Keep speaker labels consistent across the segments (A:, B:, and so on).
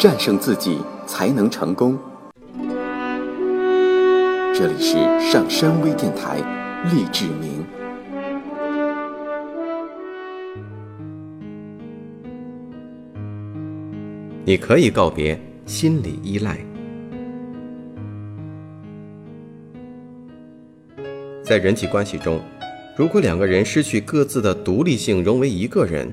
A: 战胜自己才能成功。这里是上山微电台，励志明。
B: 你可以告别心理依赖。在人际关系中，如果两个人失去各自的独立性，融为一个人，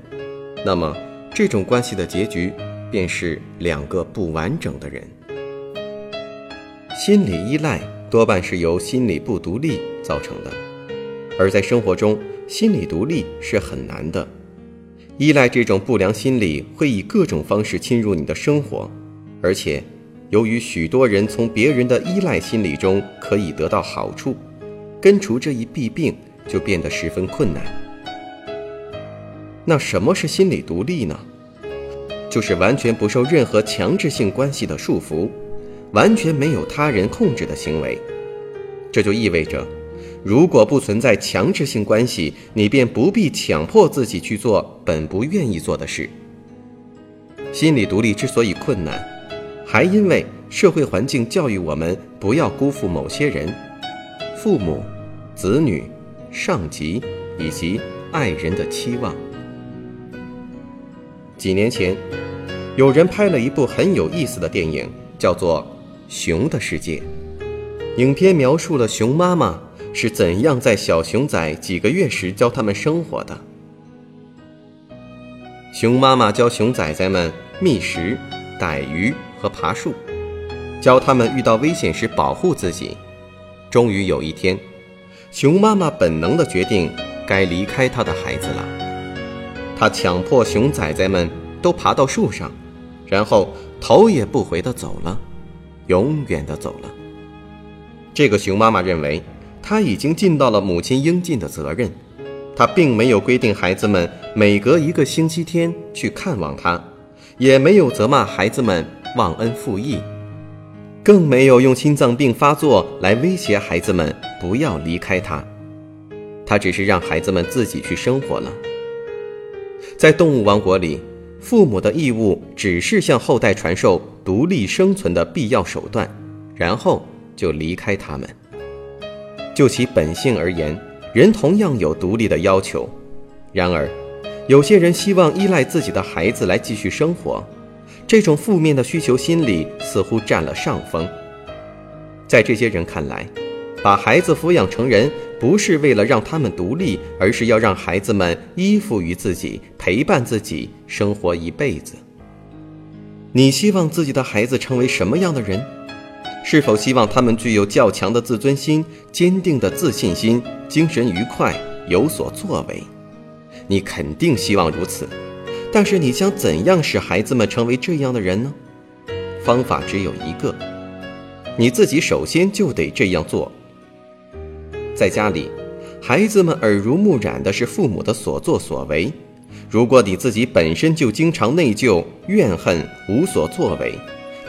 B: 那么这种关系的结局便是两个不完整的人。心理依赖多半是由心理不独立造成的，而在生活中，心理独立是很难的。依赖这种不良心理会以各种方式侵入你的生活，而且，由于许多人从别人的依赖心理中可以得到好处，根除这一弊病就变得十分困难。那什么是心理独立呢？就是完全不受任何强制性关系的束缚，完全没有他人控制的行为。这就意味着。如果不存在强制性关系，你便不必强迫自己去做本不愿意做的事。心理独立之所以困难，还因为社会环境教育我们不要辜负某些人、父母、子女、上级以及爱人的期望。几年前，有人拍了一部很有意思的电影，叫做《熊的世界》。影片描述了熊妈妈。是怎样在小熊仔几个月时教他们生活的？熊妈妈教熊崽崽们觅食、逮鱼和爬树，教他们遇到危险时保护自己。终于有一天，熊妈妈本能的决定该离开她的孩子了。他强迫熊崽崽们都爬到树上，然后头也不回的走了，永远的走了。这个熊妈妈认为。他已经尽到了母亲应尽的责任，他并没有规定孩子们每隔一个星期天去看望他，也没有责骂孩子们忘恩负义，更没有用心脏病发作来威胁孩子们不要离开他。他只是让孩子们自己去生活了。在动物王国里，父母的义务只是向后代传授独立生存的必要手段，然后就离开他们。就其本性而言，人同样有独立的要求。然而，有些人希望依赖自己的孩子来继续生活，这种负面的需求心理似乎占了上风。在这些人看来，把孩子抚养成人不是为了让他们独立，而是要让孩子们依附于自己，陪伴自己生活一辈子。你希望自己的孩子成为什么样的人？是否希望他们具有较强的自尊心、坚定的自信心、精神愉快、有所作为？你肯定希望如此，但是你想怎样使孩子们成为这样的人呢？方法只有一个，你自己首先就得这样做。在家里，孩子们耳濡目染的是父母的所作所为。如果你自己本身就经常内疚、怨恨、无所作为，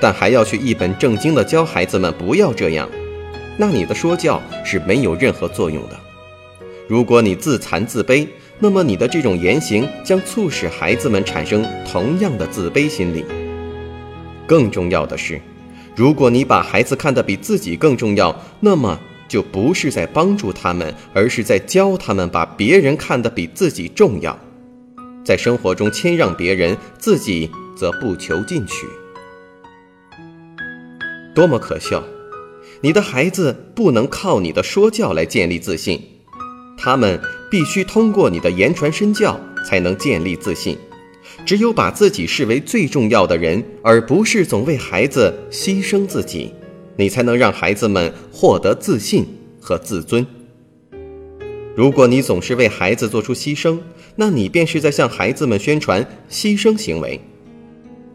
B: 但还要去一本正经地教孩子们不要这样，那你的说教是没有任何作用的。如果你自残自卑，那么你的这种言行将促使孩子们产生同样的自卑心理。更重要的是，如果你把孩子看得比自己更重要，那么就不是在帮助他们，而是在教他们把别人看得比自己重要，在生活中谦让别人，自己则不求进取。多么可笑！你的孩子不能靠你的说教来建立自信，他们必须通过你的言传身教才能建立自信。只有把自己视为最重要的人，而不是总为孩子牺牲自己，你才能让孩子们获得自信和自尊。如果你总是为孩子做出牺牲，那你便是在向孩子们宣传牺牲行为。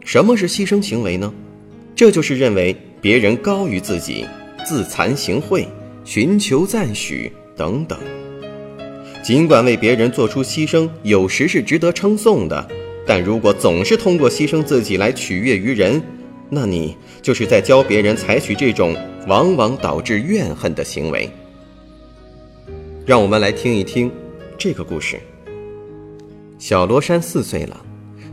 B: 什么是牺牲行为呢？这就是认为。别人高于自己，自惭形秽，寻求赞许等等。尽管为别人做出牺牲有时是值得称颂的，但如果总是通过牺牲自己来取悦于人，那你就是在教别人采取这种往往导致怨恨的行为。让我们来听一听这个故事。小罗山四岁了，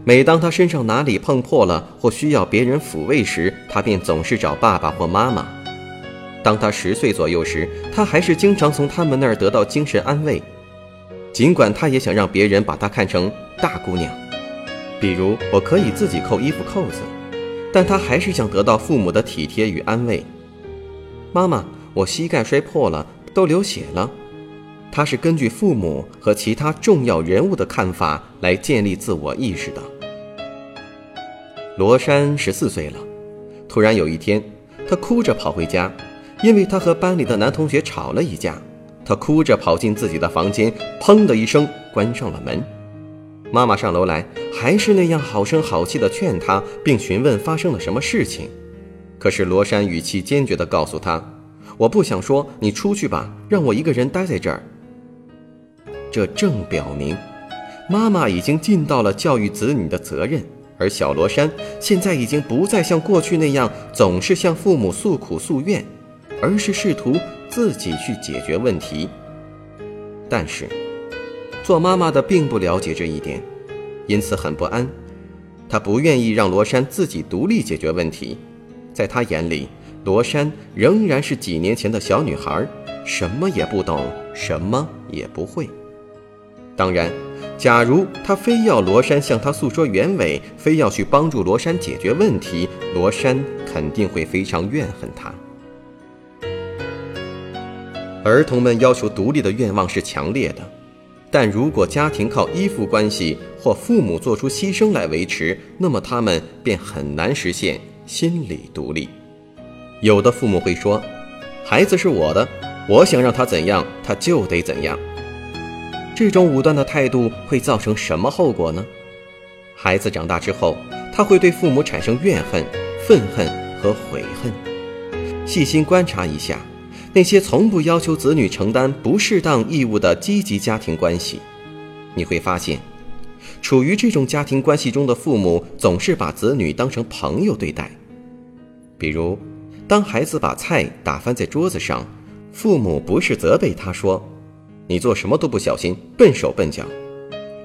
B: 每当他身上哪里碰破了或需要别人抚慰时，他便总是找爸爸或妈妈。当他十岁左右时，他还是经常从他们那儿得到精神安慰，尽管他也想让别人把他看成大姑娘，比如我可以自己扣衣服扣子，但他还是想得到父母的体贴与安慰。妈妈，我膝盖摔破了，都流血了。他是根据父母和其他重要人物的看法来建立自我意识的。罗珊十四岁了，突然有一天，他哭着跑回家，因为他和班里的男同学吵了一架。他哭着跑进自己的房间，砰的一声关上了门。妈妈上楼来，还是那样好声好气地劝他，并询问发生了什么事情。可是罗珊语气坚决地告诉他：“我不想说，你出去吧，让我一个人待在这儿。”这正表明，妈妈已经尽到了教育子女的责任，而小罗珊现在已经不再像过去那样总是向父母诉苦诉怨，而是试图自己去解决问题。但是，做妈妈的并不了解这一点，因此很不安。她不愿意让罗珊自己独立解决问题，在她眼里，罗珊仍然是几年前的小女孩，什么也不懂，什么也不会。当然，假如她非要罗珊向她诉说原委，非要去帮助罗珊解决问题，罗珊肯定会非常怨恨她。儿童们要求独立的愿望是强烈的，但如果家庭靠依附关系或父母做出牺牲来维持，那么他们便很难实现心理独立。有的父母会说：“孩子是我的，我想让他怎样，他就得怎样。”这种武断的态度会造成什么后果呢？孩子长大之后，他会对父母产生怨恨、愤恨和悔恨。细心观察一下，那些从不要求子女承担不适当义务的积极家庭关系，你会发现，处于这种家庭关系中的父母总是把子女当成朋友对待。比如，当孩子把菜打翻在桌子上，父母不是责备他说。你做什么都不小心，笨手笨脚，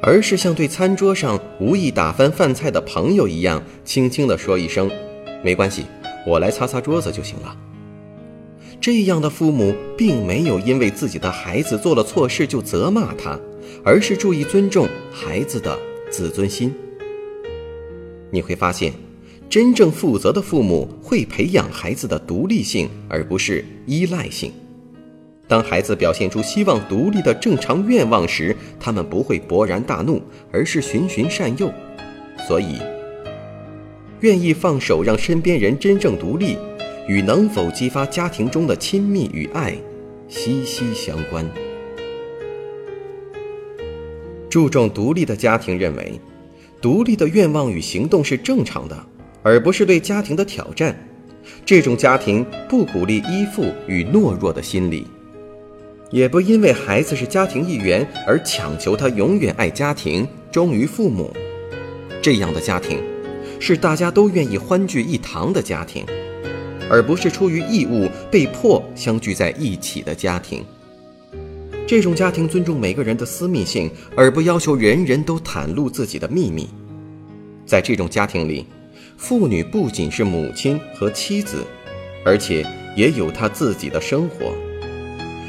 B: 而是像对餐桌上无意打翻饭菜的朋友一样，轻轻地说一声：“没关系，我来擦擦桌子就行了。”这样的父母并没有因为自己的孩子做了错事就责骂他，而是注意尊重孩子的自尊心。你会发现，真正负责的父母会培养孩子的独立性，而不是依赖性。当孩子表现出希望独立的正常愿望时，他们不会勃然大怒，而是循循善诱。所以，愿意放手让身边人真正独立，与能否激发家庭中的亲密与爱息息相关。注重独立的家庭认为，独立的愿望与行动是正常的，而不是对家庭的挑战。这种家庭不鼓励依附与懦弱的心理。也不因为孩子是家庭一员而强求他永远爱家庭、忠于父母。这样的家庭，是大家都愿意欢聚一堂的家庭，而不是出于义务被迫相聚在一起的家庭。这种家庭尊重每个人的私密性，而不要求人人都袒露自己的秘密。在这种家庭里，妇女不仅是母亲和妻子，而且也有她自己的生活。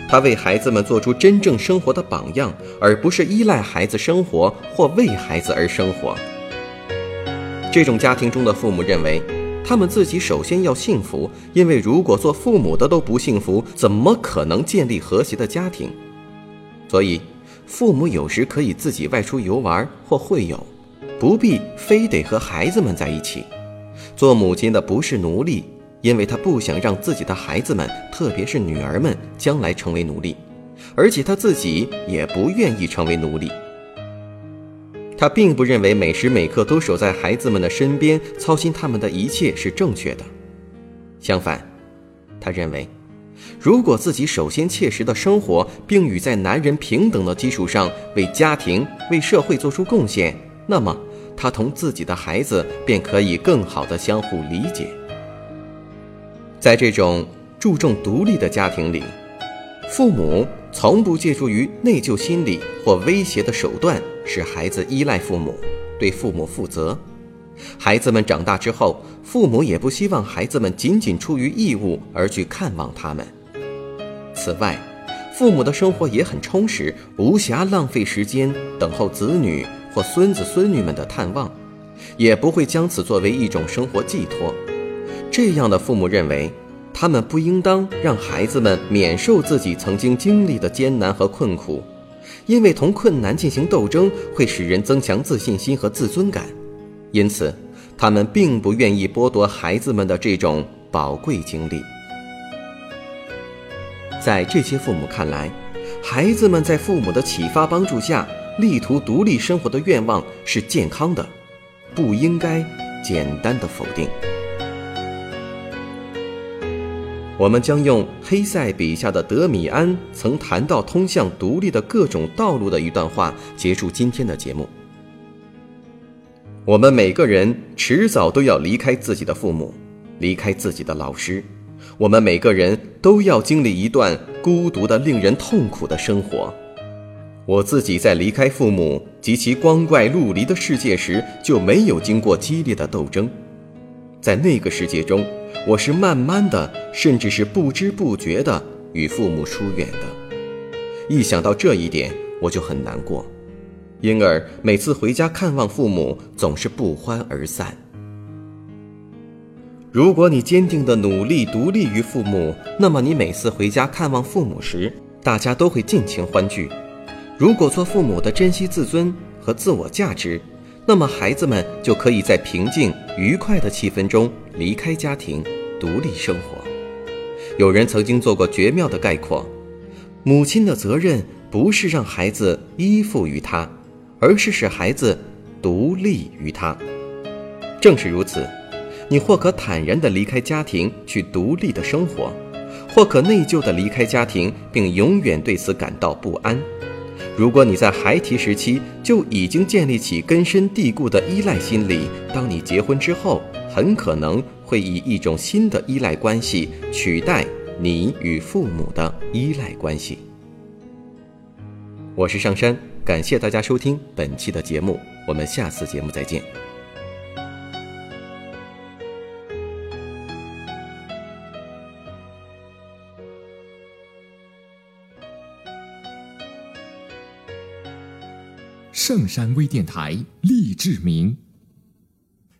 B: 他为孩子们做出真正生活的榜样，而不是依赖孩子生活或为孩子而生活。这种家庭中的父母认为，他们自己首先要幸福，因为如果做父母的都不幸福，怎么可能建立和谐的家庭？所以，父母有时可以自己外出游玩或会友，不必非得和孩子们在一起。做母亲的不是奴隶。因为她不想让自己的孩子们，特别是女儿们，将来成为奴隶，而且她自己也不愿意成为奴隶。他并不认为每时每刻都守在孩子们的身边，操心他们的一切是正确的。相反，他认为，如果自己首先切实的生活，并与在男人平等的基础上为家庭、为社会做出贡献，那么他同自己的孩子便可以更好的相互理解。在这种注重独立的家庭里，父母从不借助于内疚心理或威胁的手段使孩子依赖父母，对父母负责。孩子们长大之后，父母也不希望孩子们仅仅出于义务而去看望他们。此外，父母的生活也很充实，无暇浪费时间等候子女或孙子孙女们的探望，也不会将此作为一种生活寄托。这样的父母认为，他们不应当让孩子们免受自己曾经经历的艰难和困苦，因为同困难进行斗争会使人增强自信心和自尊感。因此，他们并不愿意剥夺孩子们的这种宝贵经历。在这些父母看来，孩子们在父母的启发帮助下，力图独立生活的愿望是健康的，不应该简单的否定。我们将用黑塞笔下的德米安曾谈到通向独立的各种道路的一段话，结束今天的节目。我们每个人迟早都要离开自己的父母，离开自己的老师。我们每个人都要经历一段孤独的、令人痛苦的生活。我自己在离开父母及其光怪陆离的世界时，就没有经过激烈的斗争。在那个世界中，我是慢慢的，甚至是不知不觉的与父母疏远的。一想到这一点，我就很难过。因而每次回家看望父母，总是不欢而散。如果你坚定的努力独立于父母，那么你每次回家看望父母时，大家都会尽情欢聚。如果做父母的珍惜自尊和自我价值，那么孩子们就可以在平静愉快的气氛中离开家庭，独立生活。有人曾经做过绝妙的概括：母亲的责任不是让孩子依附于他。而是使孩子独立于他。正是如此，你或可坦然地离开家庭去独立的生活，或可内疚地离开家庭，并永远对此感到不安。如果你在孩提时期就已经建立起根深蒂固的依赖心理，当你结婚之后，很可能会以一种新的依赖关系取代你与父母的依赖关系。我是上山。感谢大家收听本期的节目，我们下次节目再见。
A: 上山微电台励志明。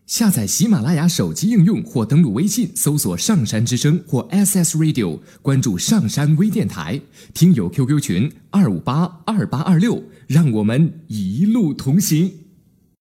A: 下载喜马拉雅手机应用或登录微信搜索“上山之声”或 SS Radio，关注上山微电台，听友 QQ 群二五八二八二六。让我们一路同行。